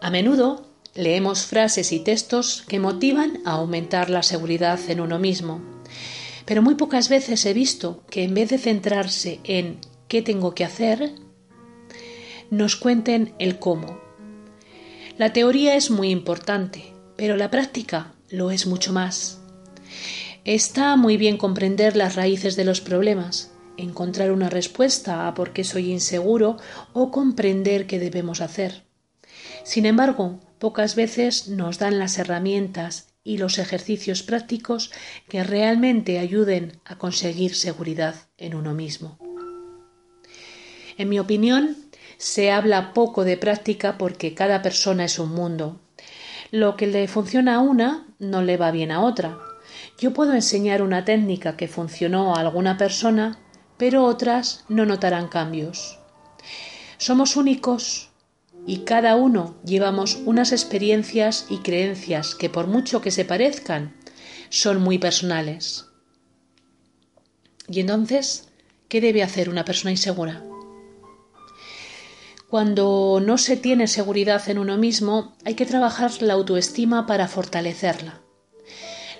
A menudo leemos frases y textos que motivan a aumentar la seguridad en uno mismo. Pero muy pocas veces he visto que en vez de centrarse en qué tengo que hacer, nos cuenten el cómo. La teoría es muy importante, pero la práctica lo es mucho más. Está muy bien comprender las raíces de los problemas, encontrar una respuesta a por qué soy inseguro o comprender qué debemos hacer. Sin embargo, pocas veces nos dan las herramientas y los ejercicios prácticos que realmente ayuden a conseguir seguridad en uno mismo. En mi opinión, se habla poco de práctica porque cada persona es un mundo. Lo que le funciona a una no le va bien a otra. Yo puedo enseñar una técnica que funcionó a alguna persona, pero otras no notarán cambios. Somos únicos y cada uno llevamos unas experiencias y creencias que por mucho que se parezcan, son muy personales. Y entonces, ¿qué debe hacer una persona insegura? Cuando no se tiene seguridad en uno mismo, hay que trabajar la autoestima para fortalecerla.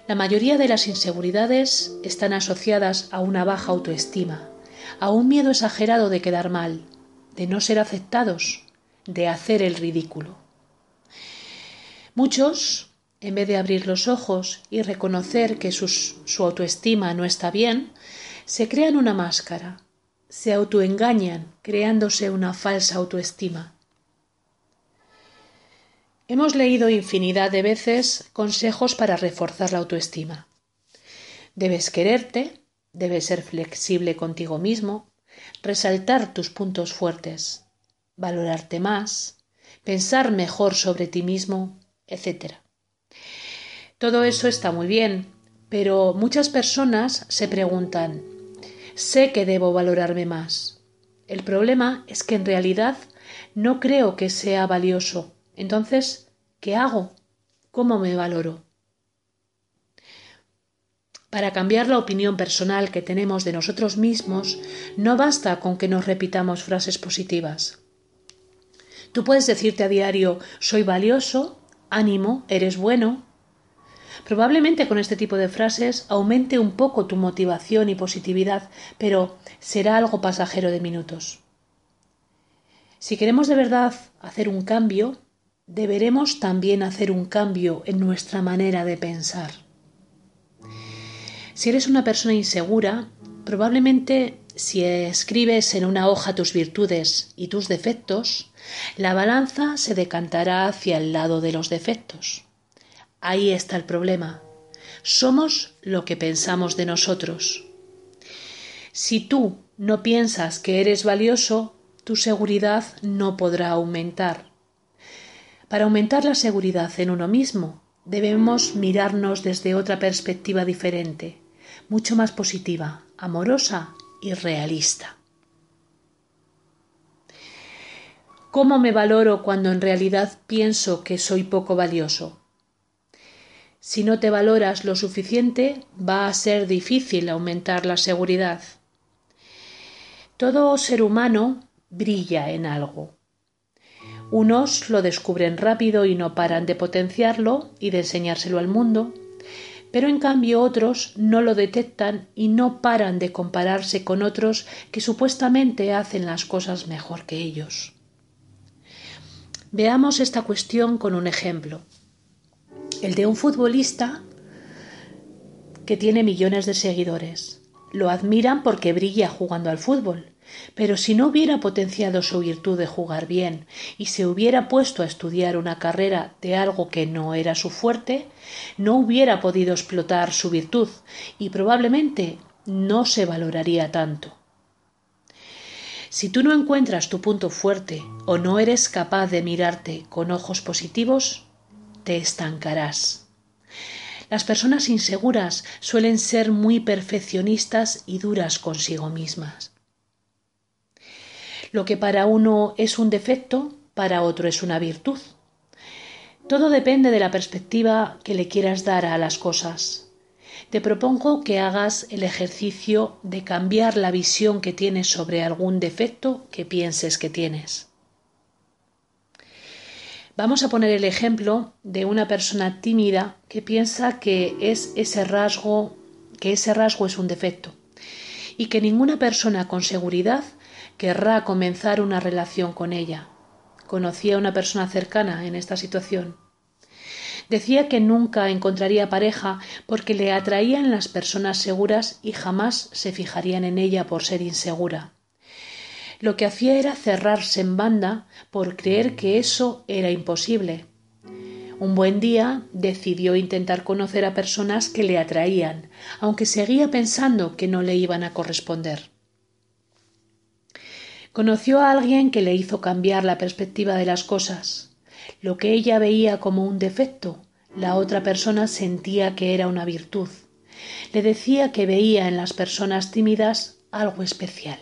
La mayoría de las inseguridades están asociadas a una baja autoestima, a un miedo exagerado de quedar mal, de no ser aceptados, de hacer el ridículo. Muchos, en vez de abrir los ojos y reconocer que su autoestima no está bien, se crean una máscara, se autoengañan creándose una falsa autoestima. Hemos leído infinidad de veces consejos para reforzar la autoestima. Debes quererte, debes ser flexible contigo mismo, resaltar tus puntos fuertes, valorarte más, pensar mejor sobre ti mismo, etc. Todo eso está muy bien, pero muchas personas se preguntan sé que debo valorarme más. El problema es que en realidad no creo que sea valioso. Entonces, ¿qué hago? ¿Cómo me valoro? Para cambiar la opinión personal que tenemos de nosotros mismos, no basta con que nos repitamos frases positivas. Tú puedes decirte a diario soy valioso, ánimo, eres bueno. Probablemente con este tipo de frases aumente un poco tu motivación y positividad, pero será algo pasajero de minutos. Si queremos de verdad hacer un cambio, deberemos también hacer un cambio en nuestra manera de pensar. Si eres una persona insegura, probablemente si escribes en una hoja tus virtudes y tus defectos, la balanza se decantará hacia el lado de los defectos. Ahí está el problema. Somos lo que pensamos de nosotros. Si tú no piensas que eres valioso, tu seguridad no podrá aumentar. Para aumentar la seguridad en uno mismo, debemos mirarnos desde otra perspectiva diferente, mucho más positiva, amorosa y realista. ¿Cómo me valoro cuando en realidad pienso que soy poco valioso? Si no te valoras lo suficiente, va a ser difícil aumentar la seguridad. Todo ser humano brilla en algo. Unos lo descubren rápido y no paran de potenciarlo y de enseñárselo al mundo, pero en cambio otros no lo detectan y no paran de compararse con otros que supuestamente hacen las cosas mejor que ellos. Veamos esta cuestión con un ejemplo, el de un futbolista que tiene millones de seguidores. Lo admiran porque brilla jugando al fútbol, pero si no hubiera potenciado su virtud de jugar bien y se hubiera puesto a estudiar una carrera de algo que no era su fuerte, no hubiera podido explotar su virtud y probablemente no se valoraría tanto. Si tú no encuentras tu punto fuerte o no eres capaz de mirarte con ojos positivos, te estancarás. Las personas inseguras suelen ser muy perfeccionistas y duras consigo mismas. Lo que para uno es un defecto, para otro es una virtud. Todo depende de la perspectiva que le quieras dar a las cosas. Te propongo que hagas el ejercicio de cambiar la visión que tienes sobre algún defecto que pienses que tienes. Vamos a poner el ejemplo de una persona tímida que piensa que es ese rasgo, que ese rasgo es un defecto y que ninguna persona con seguridad querrá comenzar una relación con ella. Conocí a una persona cercana en esta situación. Decía que nunca encontraría pareja porque le atraían las personas seguras y jamás se fijarían en ella por ser insegura lo que hacía era cerrarse en banda por creer que eso era imposible. Un buen día decidió intentar conocer a personas que le atraían, aunque seguía pensando que no le iban a corresponder. Conoció a alguien que le hizo cambiar la perspectiva de las cosas. Lo que ella veía como un defecto, la otra persona sentía que era una virtud. Le decía que veía en las personas tímidas algo especial.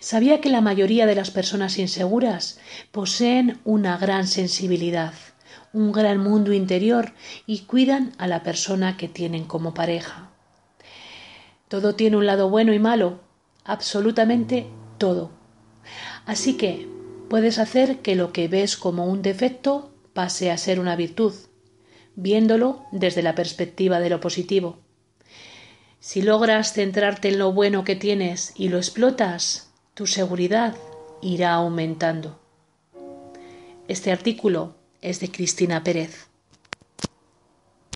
Sabía que la mayoría de las personas inseguras poseen una gran sensibilidad, un gran mundo interior y cuidan a la persona que tienen como pareja. Todo tiene un lado bueno y malo, absolutamente todo. Así que puedes hacer que lo que ves como un defecto pase a ser una virtud, viéndolo desde la perspectiva de lo positivo. Si logras centrarte en lo bueno que tienes y lo explotas, tu seguridad irá aumentando. Este artículo es de Cristina Pérez.